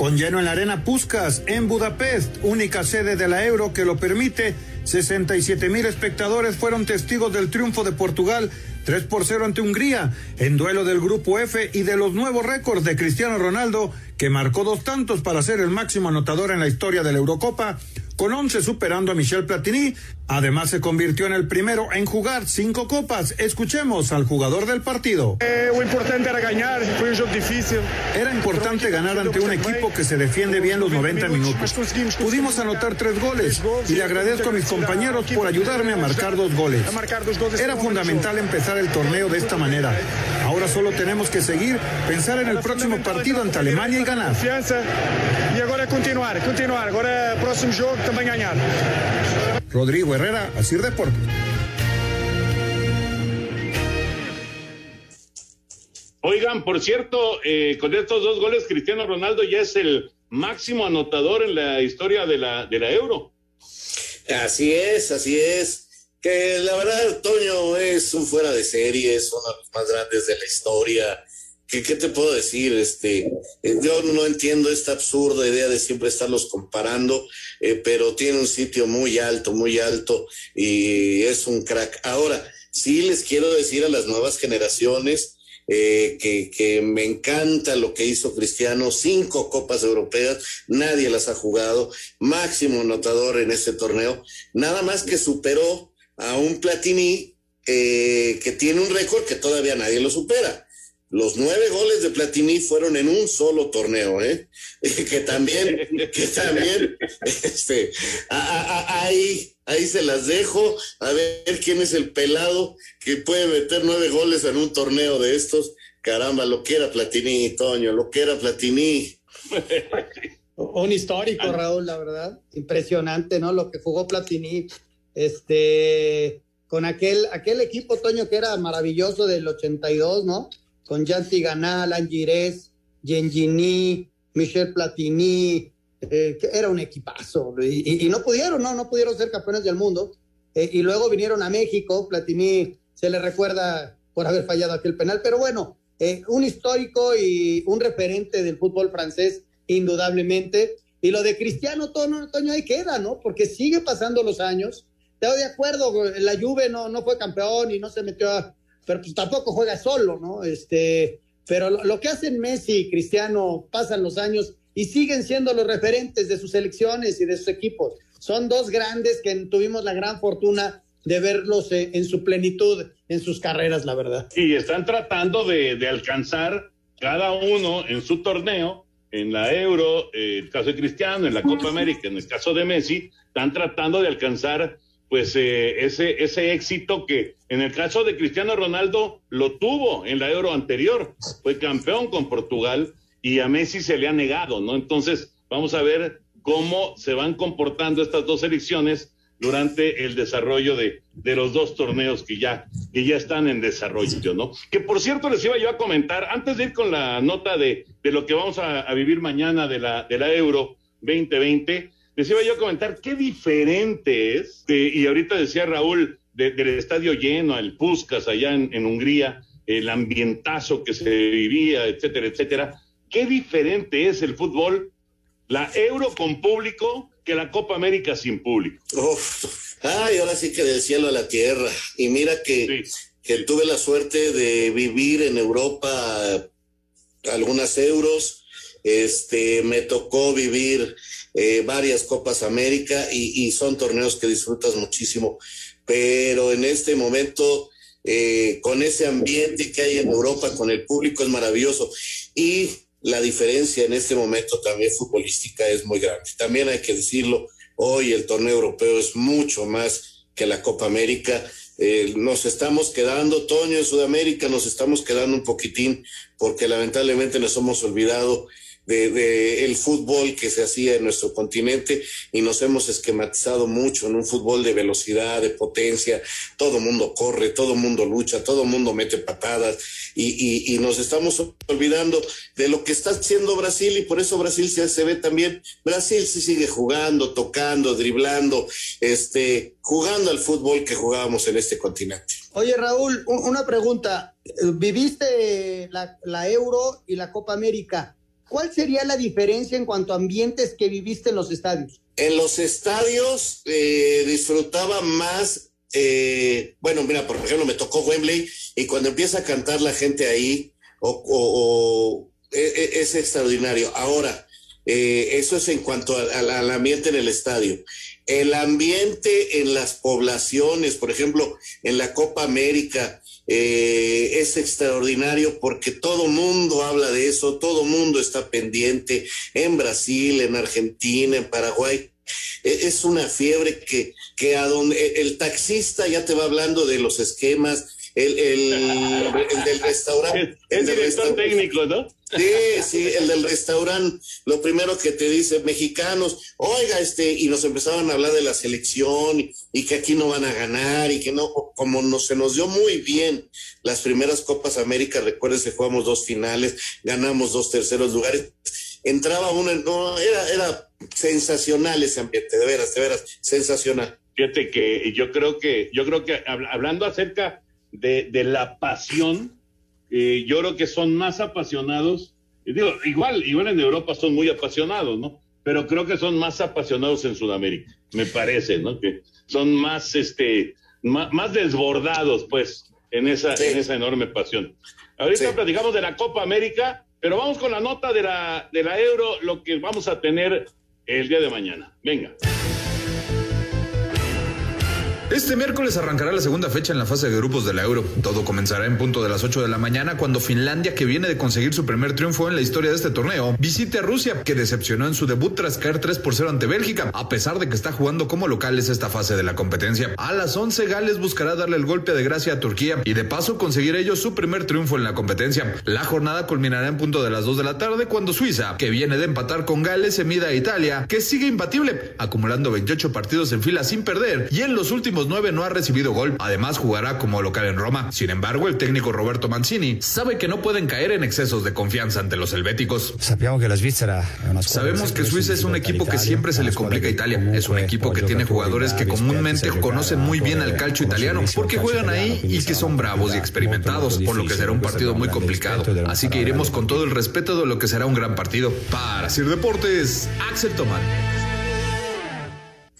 N: Con lleno en la arena Puskas en Budapest, única sede de la Euro que lo permite, 67 mil espectadores fueron testigos del triunfo de Portugal 3 por 0 ante Hungría en duelo del grupo F y de los nuevos récords de Cristiano Ronaldo que marcó dos tantos para ser el máximo anotador en la historia de la Eurocopa, con 11 superando a Michel Platini. Además se convirtió en el primero en jugar cinco copas. Escuchemos al jugador del partido.
R: Eh, importante era ganar, fue un juego difícil.
N: Era importante ganar ante un equipo que se defiende bien los 90 minutos. Pudimos anotar tres goles y le agradezco a mis compañeros por ayudarme a marcar dos goles. Era fundamental empezar el torneo de esta manera. Ahora solo tenemos que seguir, pensar en el próximo partido ante Alemania y ganar.
R: Y ahora continuar, continuar. Ahora próximo juego también ganar.
N: Rodrigo Herrera, Asir Deportes.
M: Oigan, por cierto, eh, con estos dos goles, Cristiano Ronaldo ya es el máximo anotador en la historia de la, de la Euro.
H: Así es, así es. Que la verdad, Toño es un fuera de serie, es uno de los más grandes de la historia. ¿Qué, qué te puedo decir? Este, eh, yo no entiendo esta absurda idea de siempre estarlos comparando, eh, pero tiene un sitio muy alto, muy alto y es un crack. Ahora, sí les quiero decir a las nuevas generaciones, eh, que, que, me encanta lo que hizo Cristiano, cinco copas europeas, nadie las ha jugado, máximo anotador en este torneo, nada más que superó a un Platini eh, que tiene un récord que todavía nadie lo supera. Los nueve goles de Platini fueron en un solo torneo, ¿eh? que también, que también, este, ahí, ahí se las dejo, a ver quién es el pelado que puede meter nueve goles en un torneo de estos. Caramba, lo que era Platini, Toño, lo que era Platini.
G: Un histórico, Raúl, la verdad. Impresionante, ¿no? Lo que jugó Platini, este, con aquel, aquel equipo, Toño, que era maravilloso del 82, ¿no? Con Yanti Ganal, Angirés, Gengini, Michel Platini, eh, que era un equipazo, y, no pudieron, no, no pudieron ser campeones del mundo, eh, y luego vinieron a México, Platini se le recuerda por haber fallado aquel penal, pero bueno, eh, un histórico y un referente del fútbol francés, indudablemente, y lo de Cristiano Toño, Toño ahí queda, ¿no? Porque sigue pasando los años, estoy de acuerdo, la Juve no, no fue campeón y no se metió a pero pues tampoco juega solo, ¿no? Este, pero lo, lo, que hacen Messi y Cristiano pasan los años y siguen siendo los referentes de sus selecciones y de sus equipos. Son dos grandes que tuvimos la gran fortuna de verlos en, en su plenitud en sus carreras, la verdad.
M: Y están tratando de, de alcanzar cada uno en su torneo, en la Euro, eh, el caso de Cristiano, en la Copa América, en el caso de Messi, están tratando de alcanzar pues eh, ese, ese éxito que en el caso de Cristiano Ronaldo lo tuvo en la Euro anterior, fue campeón con Portugal y a Messi se le ha negado, ¿no? Entonces, vamos a ver cómo se van comportando estas dos elecciones durante el desarrollo de, de los dos torneos que ya, que ya están en desarrollo, ¿no? Que por cierto les iba yo a comentar, antes de ir con la nota de, de lo que vamos a, a vivir mañana de la, de la Euro 2020, les iba yo a comentar qué diferente es, de, y ahorita decía Raúl, de, del estadio lleno, el Puskas allá en, en, Hungría, el ambientazo que se vivía, etcétera, etcétera. Qué diferente es el fútbol, la Euro con público, que la Copa América sin público.
H: Uf. Ay, ahora sí que del cielo a la tierra. Y mira que, sí. que tuve la suerte de vivir en Europa algunas euros. Este, me tocó vivir eh, varias Copas América y, son torneos que disfrutas muchísimo. Pero en este momento, eh, con ese ambiente que hay en Europa, con el público, es maravilloso. Y la diferencia en este momento también futbolística es muy grande. También hay que decirlo, hoy el torneo europeo es mucho más que la Copa América. Eh, nos estamos quedando, Toño, en Sudamérica, nos estamos quedando un poquitín porque lamentablemente nos hemos olvidado de, el fútbol que se hacía en nuestro continente y nos hemos esquematizado mucho en un fútbol de velocidad, de potencia, todo mundo corre, todo mundo lucha, todo mundo mete patadas y, y, y, nos estamos olvidando de lo que está haciendo Brasil y por eso Brasil se, se ve también, Brasil se sigue jugando, tocando, driblando, este, jugando al fútbol que jugábamos en este continente.
G: Oye Raúl, una pregunta, viviste la, la Euro y la Copa América. ¿Cuál sería la diferencia en cuanto a ambientes que viviste en los estadios?
H: En los estadios eh, disfrutaba más, eh, bueno, mira, por ejemplo, me tocó Wembley y cuando empieza a cantar la gente ahí, o, o, es, extraordinario. Ahora, eh, eso es en cuanto al ambiente en el estadio. El ambiente en las poblaciones, por ejemplo, en la Copa América, eh, es extraordinario porque todo mundo habla de eso, todo mundo está pendiente en Brasil, en Argentina, en Paraguay. E, es una fiebre que, que a donde el taxista ya te va hablando de los esquemas, el, del restaurante.
M: El, director técnico, ¿no?
H: Sí, sí, el del restaurante, lo primero que te dice, mexicanos, oiga, este, y nos empezaban a hablar de la selección y, que aquí no van a ganar y que no, como no, se nos dio muy bien las primeras Copas América, recuerden jugamos dos finales, ganamos dos terceros lugares, entraba uno, no, era, era sensacional ese ambiente, de veras, de veras, sensacional.
M: Fíjate que yo creo que, yo creo que hablando acerca de, de la pasión, eh, yo creo que son más apasionados. Digo, igual, igual en Europa son muy apasionados, ¿no? Pero creo que son más apasionados en Sudamérica, me parece, ¿no? Que son más, este, más, desbordados, pues, en esa, en esa enorme pasión. Ahorita platicamos de la Copa América, pero vamos con la nota de la, de la Euro, lo que vamos a tener el día de mañana. Venga.
S: Este miércoles arrancará la segunda fecha en la fase de grupos de la Euro. Todo comenzará en punto de las 8 de la mañana cuando Finlandia, que viene de conseguir su primer triunfo en la historia de este torneo, visite a Rusia, que decepcionó en su debut tras caer 3 por 0 ante Bélgica, a pesar de que está jugando como locales esta fase de la competencia. A las 11 Gales buscará darle el golpe de gracia a Turquía y de paso conseguir ellos su primer triunfo en la competencia. La jornada culminará en punto de las 2 de la tarde cuando Suiza, que viene de empatar con Gales, se mida a Italia, que sigue imbatible, acumulando 28 partidos en fila sin perder y en los últimos 9 no ha recibido gol. Además, jugará como local en Roma. Sin embargo, el técnico Roberto Mancini sabe que no pueden caer en excesos de confianza ante los helvéticos.
T: Sabemos
S: que Suiza es un equipo que siempre se le complica a Italia. Es un equipo que tiene jugadores que comúnmente conocen muy bien al calcio italiano porque juegan ahí y que son bravos y experimentados, por lo que será un partido muy complicado. Así que iremos con todo el respeto de lo que será un gran partido. Para Sir Deportes, Axel Tomán.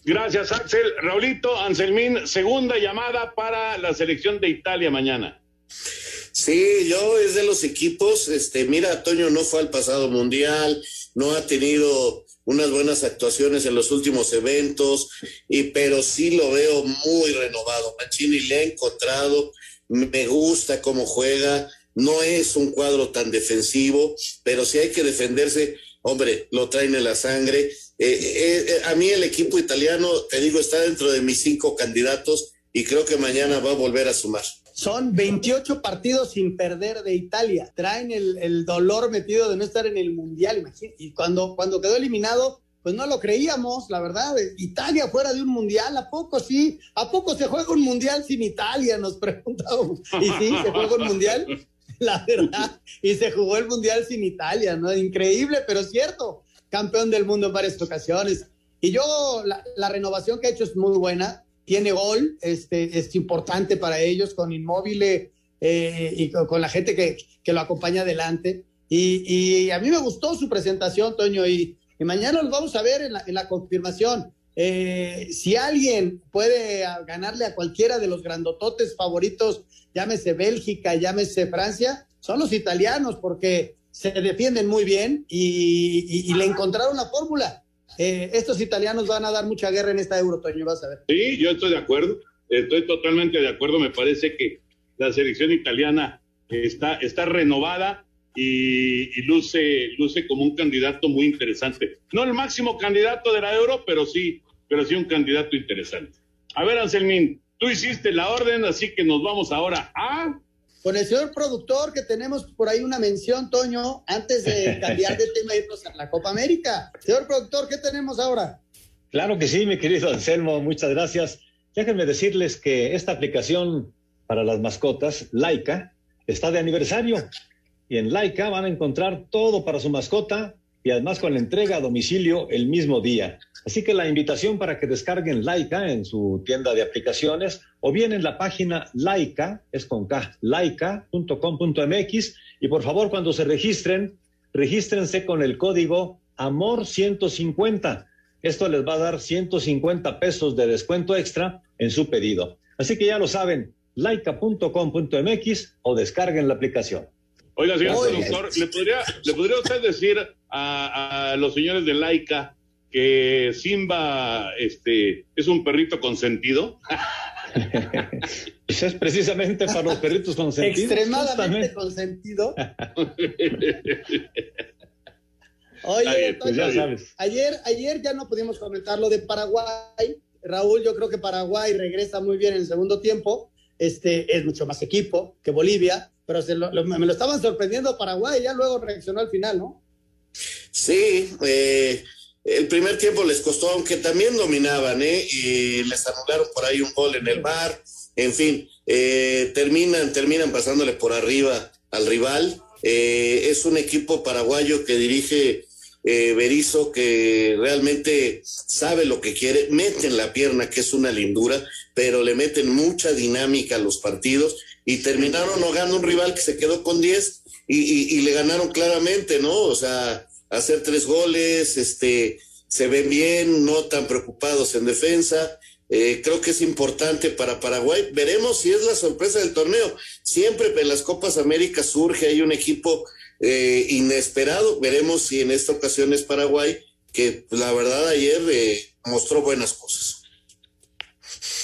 M: Gracias, Axel. Raulito, Anselmín, segunda llamada para la selección de Italia mañana.
H: Sí, yo es de los equipos, este, mira, Toño no fue al pasado mundial, no ha tenido unas buenas actuaciones en los últimos eventos, y, pero sí lo veo muy renovado. Mancini le ha encontrado, me gusta cómo juega, no es un cuadro tan defensivo, pero si hay que defenderse, hombre, lo traen en la sangre eh, eh, eh, a mí el equipo italiano, te digo, está dentro de mis cinco candidatos y creo que mañana va a volver a sumar.
G: Son 28 partidos sin perder de Italia. Traen el, dolor metido de no estar en el Mundial, imagínate. Y cuando, cuando quedó eliminado, pues no lo creíamos, la verdad. Italia fuera de un Mundial, ¿a poco sí? ¿A poco se juega un Mundial sin Italia? Nos preguntamos. Y sí, se juega un Mundial, la verdad. Y se jugó el Mundial sin Italia, ¿no? Increíble, pero cierto campeón del mundo en varias ocasiones. Y yo, la, renovación que ha hecho es muy buena, tiene gol, este, es importante para ellos con Inmóvil eh, y con, la gente que, que, lo acompaña adelante. Y, y, a mí me gustó su presentación, Toño, y, y mañana lo vamos a ver en la, en la confirmación. Eh, si alguien puede ganarle a cualquiera de los grandototes favoritos, llámese Bélgica, llámese Francia, son los italianos, porque se defienden muy bien y, le encontraron la fórmula. Eh, estos italianos van a dar mucha guerra en esta Euro, Toño, vas a ver.
M: Sí, yo estoy de acuerdo, estoy totalmente de acuerdo. Me parece que la selección italiana está, está renovada y, luce, luce como un candidato muy interesante. No el máximo candidato de la Euro, pero sí, pero sí un candidato interesante. A ver, Anselmín, tú hiciste la orden, así que nos vamos ahora a
G: con el señor productor, que tenemos por ahí una mención, Toño, antes de cambiar de tema y irnos a la Copa América. Señor productor, ¿qué tenemos ahora?
J: Claro que sí, mi querido Anselmo, muchas gracias. Déjenme decirles que esta aplicación para las mascotas, Laika, está de aniversario. Y en Laika van a encontrar todo para su mascota y además con la entrega a domicilio el mismo día. Así que la invitación para que descarguen Laika en su tienda de aplicaciones o bien en la página Laika, es con K, laika.com.mx y por favor cuando se registren, regístrense con el código AMOR150. Esto les va a dar 150 pesos de descuento extra en su pedido. Así que ya lo saben, laika.com.mx o descarguen la aplicación.
M: Oiga, señor productor, ¿le podría, ¿le podría usted decir a, a los señores de Laika que Simba este, es un perrito consentido?
J: Eso es precisamente para los perritos consentidos.
G: Extremadamente consentido. Oye,
J: pues ya sabes.
G: Ayer, ayer ya no pudimos comentar lo de Paraguay. Raúl, yo creo que Paraguay regresa muy bien en el segundo tiempo. Este es mucho más equipo que Bolivia, pero se lo, lo, me lo estaban sorprendiendo Paraguay, ya luego reaccionó al final, ¿no?
H: Sí, eh, el primer tiempo les costó, aunque también dominaban, ¿eh? Y les anularon por ahí un gol en el bar, en fin, eh, terminan, terminan pasándole por arriba al rival. Eh, es un equipo paraguayo que dirige eh, Berizzo, que realmente sabe lo que quiere, meten la pierna, que es una lindura, pero le meten mucha dinámica a los partidos y terminaron ahogando un rival que se quedó con 10 y, y, y le ganaron claramente, ¿no? O sea, hacer tres goles, este, se ven bien, no tan preocupados en defensa. Eh, creo que es importante para Paraguay. Veremos si es la sorpresa del torneo. Siempre en las Copas América surge ahí un equipo eh, inesperado. Veremos si en esta ocasión es Paraguay, que la verdad ayer eh, mostró buenas cosas.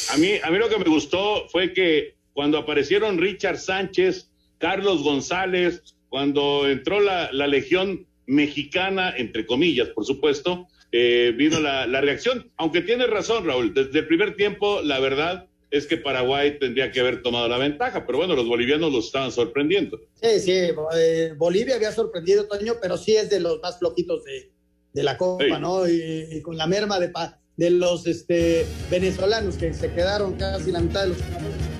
M: A mí, a mí lo que me gustó fue que cuando aparecieron Richard Sánchez, Carlos González, cuando entró la, la Legión mexicana, entre comillas, por supuesto, eh, vino la, la, reacción. Aunque tienes razón, Raúl, desde el primer tiempo, la verdad es que Paraguay tendría que haber tomado la ventaja, pero bueno, los bolivianos los estaban sorprendiendo.
G: Sí, sí, eh, Bolivia había sorprendido, Toño, pero sí es de los más flojitos de, de la Copa, sí. ¿no? Y, y, con la merma de, de los este, venezolanos que se quedaron casi la mitad de los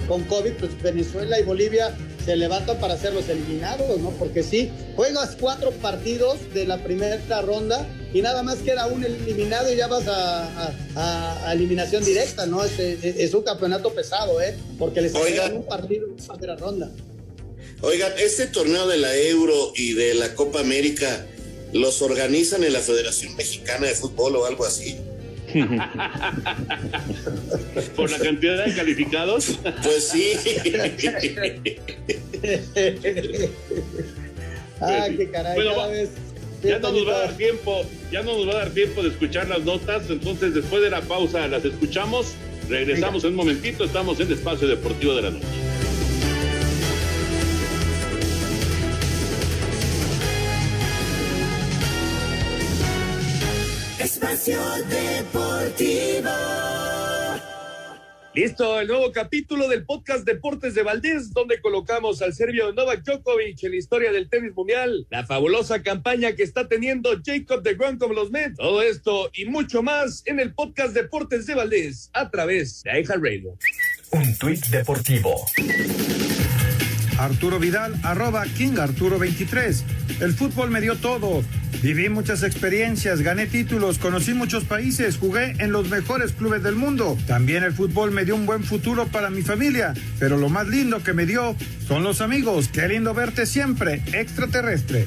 G: con COVID, pues Venezuela y Bolivia se levantan para ser los eliminados, ¿no? Porque sí, juegas cuatro partidos de la primera ronda y nada más queda un eliminado y ya vas a, a, a eliminación directa, ¿no? Es, es, es, un campeonato pesado, ¿eh? Porque les quedan un partido en primera ronda.
H: Oigan, este torneo de la Euro y de la Copa América los organizan en la Federación Mexicana de Fútbol o algo así.
M: Por la cantidad de calificados.
H: Pues sí.
G: ah, qué caray. Bueno, cada vez
M: ya no nos va a dar tiempo, ya no nos va a dar tiempo de escuchar las notas, entonces después de la pausa las escuchamos, regresamos Venga. en un momentito, estamos en el espacio deportivo de la noche.
L: Espacio Deportivo.
U: Listo, el nuevo capítulo del podcast Deportes de Valdés, donde colocamos al serbio Novak Djokovic en la historia del tenis mundial, la fabulosa campaña que está teniendo Jacob de Grand con los Mets, todo esto y mucho más en el podcast Deportes de Valdés a través de iHeart Radio.
K: Un tuit deportivo.
N: Arturo Vidal, arroba King Arturo 23. El fútbol me dio todo. Viví muchas experiencias, gané títulos, conocí muchos países, jugué en los mejores clubes del mundo. También el fútbol me dio un buen futuro para mi familia, pero lo más lindo que me dio son los amigos. Qué lindo verte siempre, extraterrestre.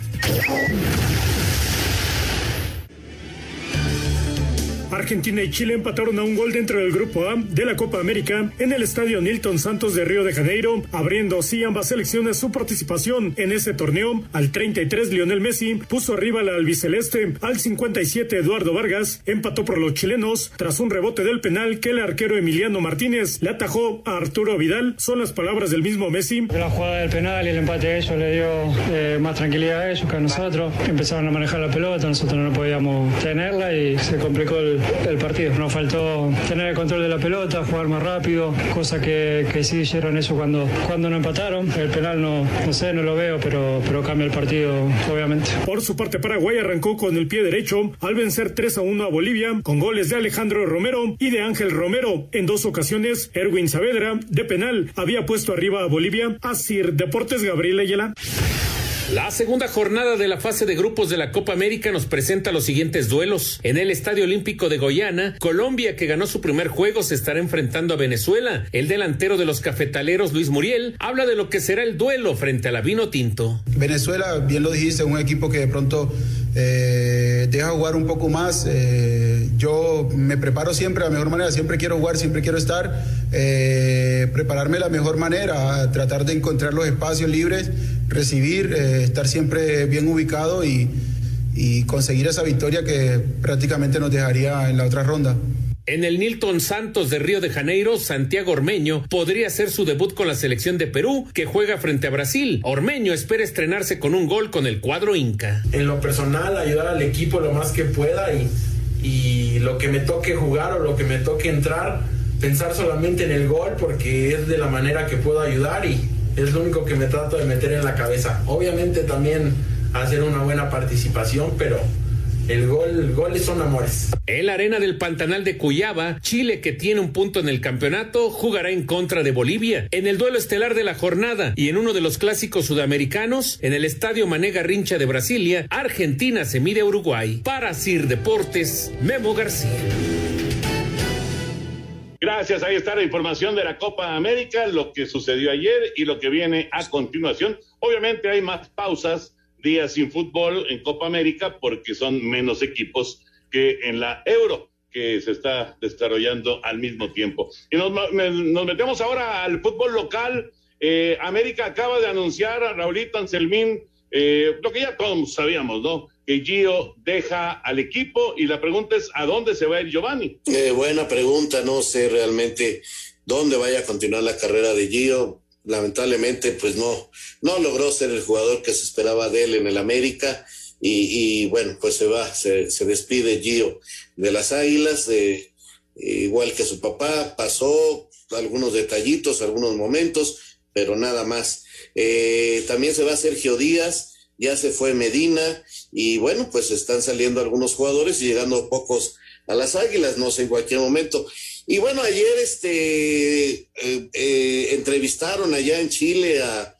O: Argentina y Chile empataron a un gol dentro del grupo A de la Copa América en el estadio Nilton Santos de Río de Janeiro, abriendo así ambas selecciones su participación en ese torneo. Al 33 Lionel Messi puso arriba la albiceleste, al 57 Eduardo Vargas empató por los chilenos tras un rebote del penal que el arquero Emiliano Martínez le atajó a Arturo Vidal. Son las palabras del mismo Messi.
T: La jugada del penal y el empate ellos le dio eh, más tranquilidad a ellos que a nosotros. Empezaron a manejar la pelota, nosotros no podíamos tenerla y se complicó el, el partido. Nos faltó tener el control de la pelota, jugar más rápido, cosa que, que sí hicieron eso cuando, cuando no empataron. El penal no, no sé, no lo veo, pero, pero cambia el partido, obviamente.
O: Por su parte, Paraguay arrancó con el pie derecho al vencer 3 a 1 a Bolivia, con goles de Alejandro Romero y de Ángel Romero. En dos ocasiones, Erwin Saavedra, de penal, había puesto arriba a Bolivia. Asir Deportes Gabriel Ayala.
I: La segunda jornada de la fase de grupos de la Copa América nos presenta los siguientes duelos. En el Estadio Olímpico de Goiânia, Colombia, que ganó su primer juego, se estará enfrentando a Venezuela. El delantero de los cafetaleros, Luis Muriel, habla de lo que será el duelo frente a la Vino Tinto.
V: Venezuela, bien lo dijiste, un equipo que de pronto eh, deja jugar un poco más. Eh,
W: yo me preparo siempre de la mejor manera, siempre quiero jugar, siempre quiero estar, eh, prepararme de la mejor manera, tratar de encontrar los espacios libres, recibir, eh, estar siempre bien ubicado y, y conseguir esa victoria que prácticamente nos dejaría en la otra ronda.
I: En el Nilton Santos de Río de Janeiro, Santiago Ormeño podría hacer su debut con la selección de Perú, que juega frente a Brasil. Ormeño espera estrenarse con un gol con el cuadro Inca.
X: En lo personal, ayudar al equipo lo más que pueda y, lo que me toque jugar o lo que me toque entrar, pensar solamente en el gol porque es de la manera que puedo ayudar y es lo único que me trato de meter en la cabeza. Obviamente también hacer una buena participación, pero el gol, el goles son amores.
I: En la arena del Pantanal de Cuyaba, Chile, que tiene un punto en el campeonato, jugará en contra de Bolivia. En el duelo estelar de la jornada y en uno de los clásicos sudamericanos, en el Estadio Mané Garrincha de Brasilia, Argentina se mide a Uruguay. Para Sir Deportes, Memo García.
M: Gracias, ahí está la información de la Copa América, lo que sucedió ayer y lo que viene a continuación. Obviamente hay más pausas días sin fútbol en Copa América porque son menos equipos que en la Euro que se está desarrollando al mismo tiempo. Y nos, nos metemos ahora al fútbol local. Eh, América acaba de anunciar a Raulito Anselmín eh, lo que ya todos sabíamos, ¿no? Que Gio deja al equipo y la pregunta es, ¿a dónde se va a ir Giovanni?
H: Eh, buena pregunta, no sé realmente dónde vaya a continuar la carrera de Gio lamentablemente pues no, no logró ser el jugador que se esperaba de él en el América y, bueno, pues se va, se, se, despide Gio de las Águilas, igual que su papá, pasó algunos detallitos, algunos momentos, pero nada más. Eh, también se va Sergio Díaz, ya se fue Medina y bueno, pues están saliendo algunos jugadores y llegando pocos a las Águilas, no sé en cualquier momento. Y bueno, ayer este, eh, eh, entrevistaron allá en Chile a,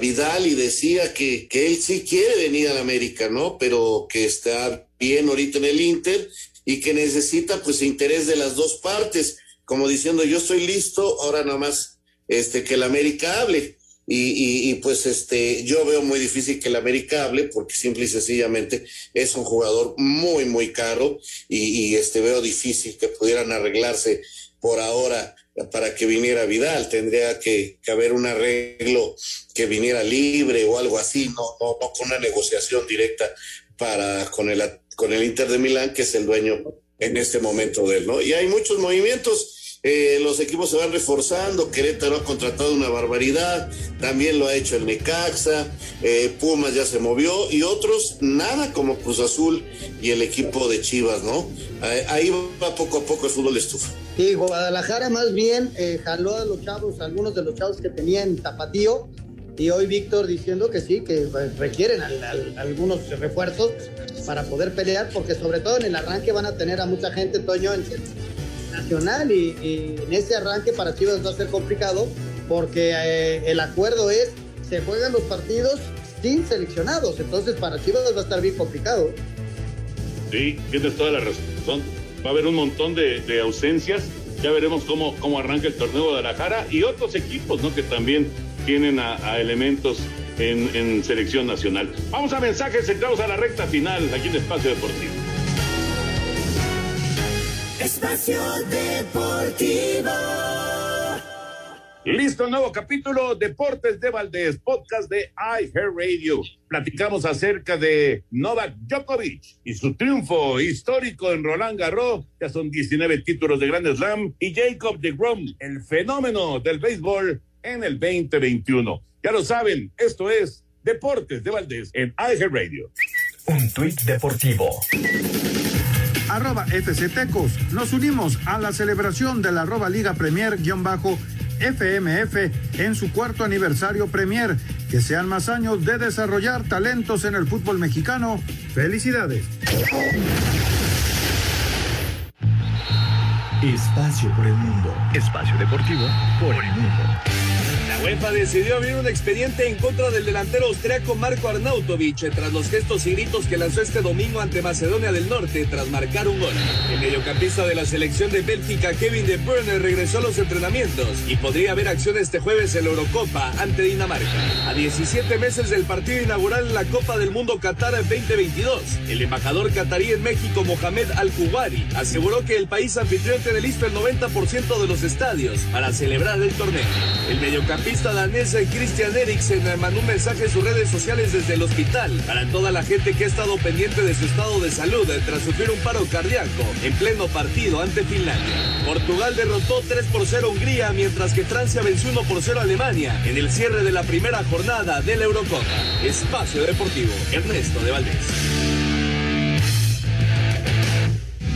H: Vidal y decía que, que, él sí quiere venir a la América, ¿no? Pero que está bien ahorita en el Inter y que necesita pues interés de las dos partes, como diciendo yo estoy listo, ahora nada más este, que el América hable. Y, pues este, yo veo muy difícil que el América hable porque simple y sencillamente es un jugador muy, muy caro y, este, veo difícil que pudieran arreglarse por ahora para que viniera Vidal. Tendría que, haber un arreglo que viniera libre o algo así, no, no, no con una negociación directa para con el, con el Inter de Milán, que es el dueño en este momento de él, ¿no? Y hay muchos movimientos eh, los equipos se van reforzando, Querétaro ha contratado una barbaridad, también lo ha hecho el Necaxa, eh, Pumas ya se movió y otros nada como Cruz Azul y el equipo de Chivas, ¿no? Ahí va poco a poco el fútbol estufa.
G: Sí, Guadalajara más bien eh, jaló a los chavos, algunos de los chavos que tenían tapatío, y hoy Víctor diciendo que sí, que requieren algunos refuerzos para poder pelear, porque sobre todo en el arranque van a tener a mucha gente, Toño, en, y, en ese arranque para Chivas va a ser complicado porque eh, el acuerdo es se juegan los partidos sin seleccionados, entonces para Chivas va a estar bien complicado.
M: Sí, tienes toda la razón. Va a haber un montón de, ausencias. Ya veremos cómo, cómo arranca el torneo de Guadalajara y otros equipos, ¿no? Que también tienen a, elementos en, en, selección nacional. Vamos a mensajes, entramos a la recta final aquí en Espacio Deportivo.
L: Espacio Deportivo.
M: Listo, nuevo capítulo Deportes de Valdés, podcast de Radio. Platicamos acerca de Novak Djokovic y su triunfo histórico en Roland Garros. Ya son 19 títulos de Grand Slam. Y Jacob de Grom, el fenómeno del béisbol en el 2021. Ya lo saben, esto es Deportes de Valdés en Radio.
K: Un tuit deportivo
N: arroba FC Tecos. Nos unimos a la celebración de la arroba Liga Premier-FMF en su cuarto aniversario Premier. Que sean más años de desarrollar talentos en el fútbol mexicano. Felicidades.
K: Espacio por el mundo. Espacio deportivo por el mundo.
U: UEFA decidió abrir un expediente en contra del delantero austriaco Marco Arnautovic tras los gestos y gritos que lanzó este domingo ante Macedonia del Norte tras marcar un gol. El mediocampista de la selección de Bélgica, Kevin De Bruyne, regresó a los entrenamientos y podría haber acción este jueves en la Eurocopa ante Dinamarca. A 17 meses del partido inaugural en la Copa del Mundo Qatar 2022, el embajador catarí en México, Mohamed Al-Kuwari, aseguró que el país anfitrión tiene listo el 90% de los estadios para celebrar el torneo. El mediocampista danés Christian Eriksen mandó un mensaje en sus redes sociales desde el hospital para toda la gente que ha estado pendiente de su estado de salud tras sufrir un paro cardíaco en pleno partido ante Finlandia. Portugal derrotó 3 por 0 a Hungría, mientras que Francia venció 1 por 0 a Alemania en el cierre de la primera jornada de la Eurocopa. Espacio Deportivo, Ernesto de Valdés.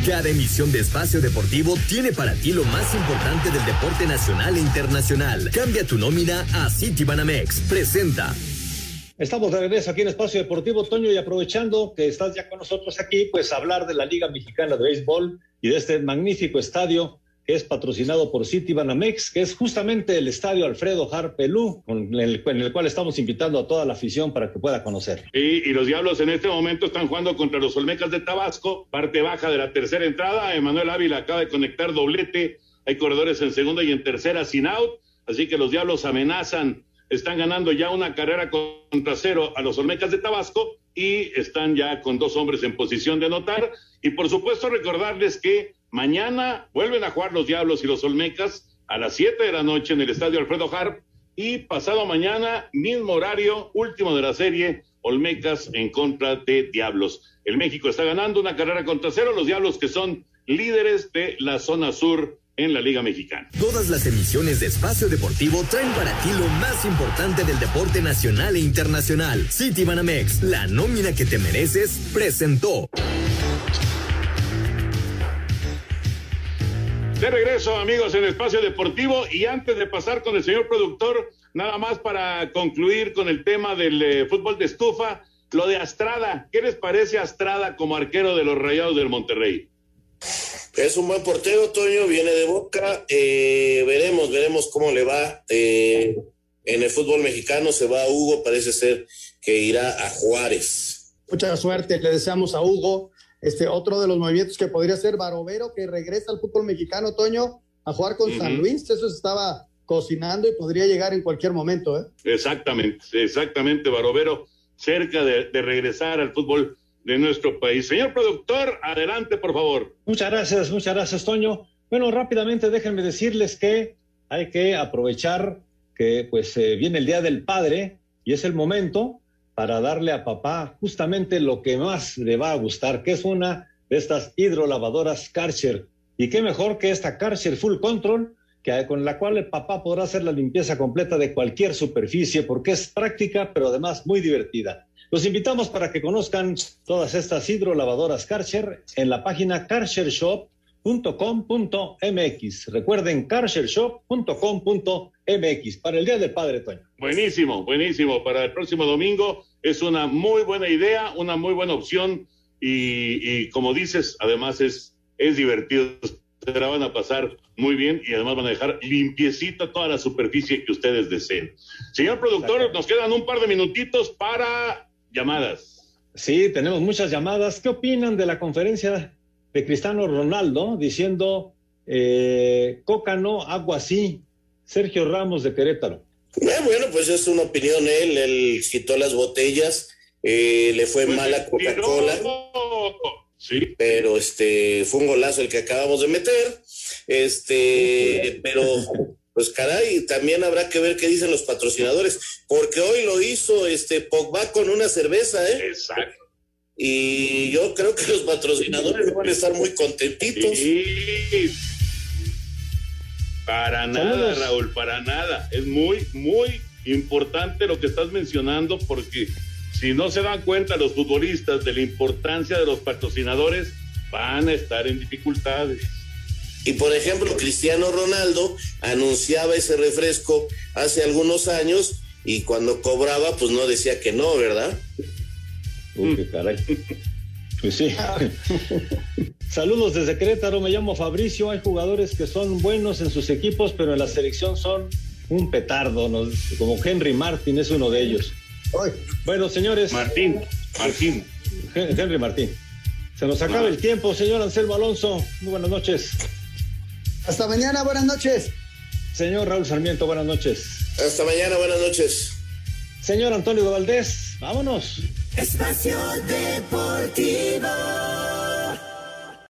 K: Cada emisión de Espacio Deportivo tiene para ti lo más importante del deporte nacional e internacional. Cambia tu nómina a Citibanamex. Presenta.
J: Estamos de regreso aquí en Espacio Deportivo, Toño, y aprovechando que estás ya con nosotros aquí, pues hablar de la Liga Mexicana de Béisbol y de este magnífico estadio es patrocinado por Citibanamex, que es justamente el estadio Alfredo Harpelú, con el, en el cual estamos invitando a toda la afición para que pueda conocer.
M: Y, y los Diablos en este momento están jugando contra los Olmecas de Tabasco, parte baja de la tercera entrada. Emanuel Ávila acaba de conectar doblete. Hay corredores en segunda y en tercera sin out. Así que los Diablos amenazan, están ganando ya una carrera contra cero a los Olmecas de Tabasco y están ya con dos hombres en posición de anotar. Y por supuesto recordarles que Mañana vuelven a jugar los Diablos y los Olmecas a las 7 de la noche en el Estadio Alfredo Harp y pasado mañana, mismo horario, último de la serie, Olmecas en contra de Diablos. El México está ganando una carrera contra cero, los Diablos que son líderes de la zona sur en la Liga Mexicana.
K: Todas las emisiones de Espacio Deportivo traen para ti lo más importante del deporte nacional e internacional. City Banamex, la nómina que te mereces, presentó.
M: De regreso, amigos, en Espacio Deportivo. Y antes de pasar con el señor productor, nada más para concluir con el tema del eh, fútbol de estufa, lo de Astrada. ¿Qué les parece Astrada como arquero de los Rayados del Monterrey?
H: Es un buen portero, Toño, viene de boca. Eh, veremos, veremos cómo le va. Eh, en el fútbol mexicano se va a Hugo, parece ser que irá a Juárez.
G: Mucha suerte, le deseamos a Hugo este, otro de los movimientos que podría ser Barovero, que regresa al fútbol mexicano, Toño, a jugar con San Luis. Eso se estaba cocinando y podría llegar en cualquier momento. ¿eh?
M: Exactamente, exactamente, Barovero, cerca de, de regresar al fútbol de nuestro país. Señor productor, adelante, por favor.
J: Muchas gracias, muchas gracias, Toño. Bueno, rápidamente déjenme decirles que hay que aprovechar que pues eh, viene el Día del Padre y es el momento para darle a papá justamente lo que más le va a gustar, que es una de estas hidrolavadoras Karcher. Y qué mejor que esta Karcher Full Control, que, con la cual el papá podrá hacer la limpieza completa de cualquier superficie, porque es práctica, pero además muy divertida. Los invitamos para que conozcan todas estas hidrolavadoras Karcher en la página karchershop.com.mx. Recuerden, karchershop.com.mx para el Día del Padre, Toño.
M: Buenísimo, buenísimo. Para el próximo domingo es una muy buena idea, una muy buena opción y, y como dices, además es, es divertido. Se la van a pasar muy bien y además van a dejar limpiecita toda la superficie que ustedes deseen. Señor productor, nos quedan un par de minutitos para llamadas.
J: Sí, tenemos muchas llamadas. ¿Qué opinan de la conferencia de Cristiano Ronaldo diciendo eh, coca no, agua sí? Sergio Ramos de Querétaro.
H: Eh, bueno, pues es una opinión él, él quitó las botellas, eh, le fue
M: Pues
H: mal a Coca-Cola,
M: Sí.
H: pero este fue un golazo el que acabamos de meter, este, pero pues caray, también habrá que ver qué dicen los patrocinadores, porque hoy lo hizo este Pogba con una cerveza, ¿eh?
M: Exacto.
H: Y yo creo que los patrocinadores van a estar muy contentitos.
M: Sí. Para nada. Raúl, para nada. Es muy, muy importante lo que estás mencionando porque si no se dan cuenta los futbolistas de la importancia de los patrocinadores, van a estar en dificultades.
H: Y por ejemplo, Cristiano Ronaldo anunciaba ese refresco hace algunos años y cuando cobraba, pues no decía que no, ¿verdad?
J: Uy, qué caray. Pues sí. Saludos desde Querétaro, me llamo Fabricio. Hay jugadores que son buenos en sus equipos, pero en la selección son un petardo, como Henry Martin es uno de ellos. Bueno, señores.
M: Martín, Martín.
J: Henry Martín. Se nos acaba el tiempo, señor Anselmo Alonso. Muy buenas noches.
G: Hasta mañana, buenas noches.
J: Señor Raúl Sarmiento, buenas noches.
H: Hasta mañana, buenas noches.
J: Señor Antonio Valdés, vámonos.
L: Espacio Deportivo.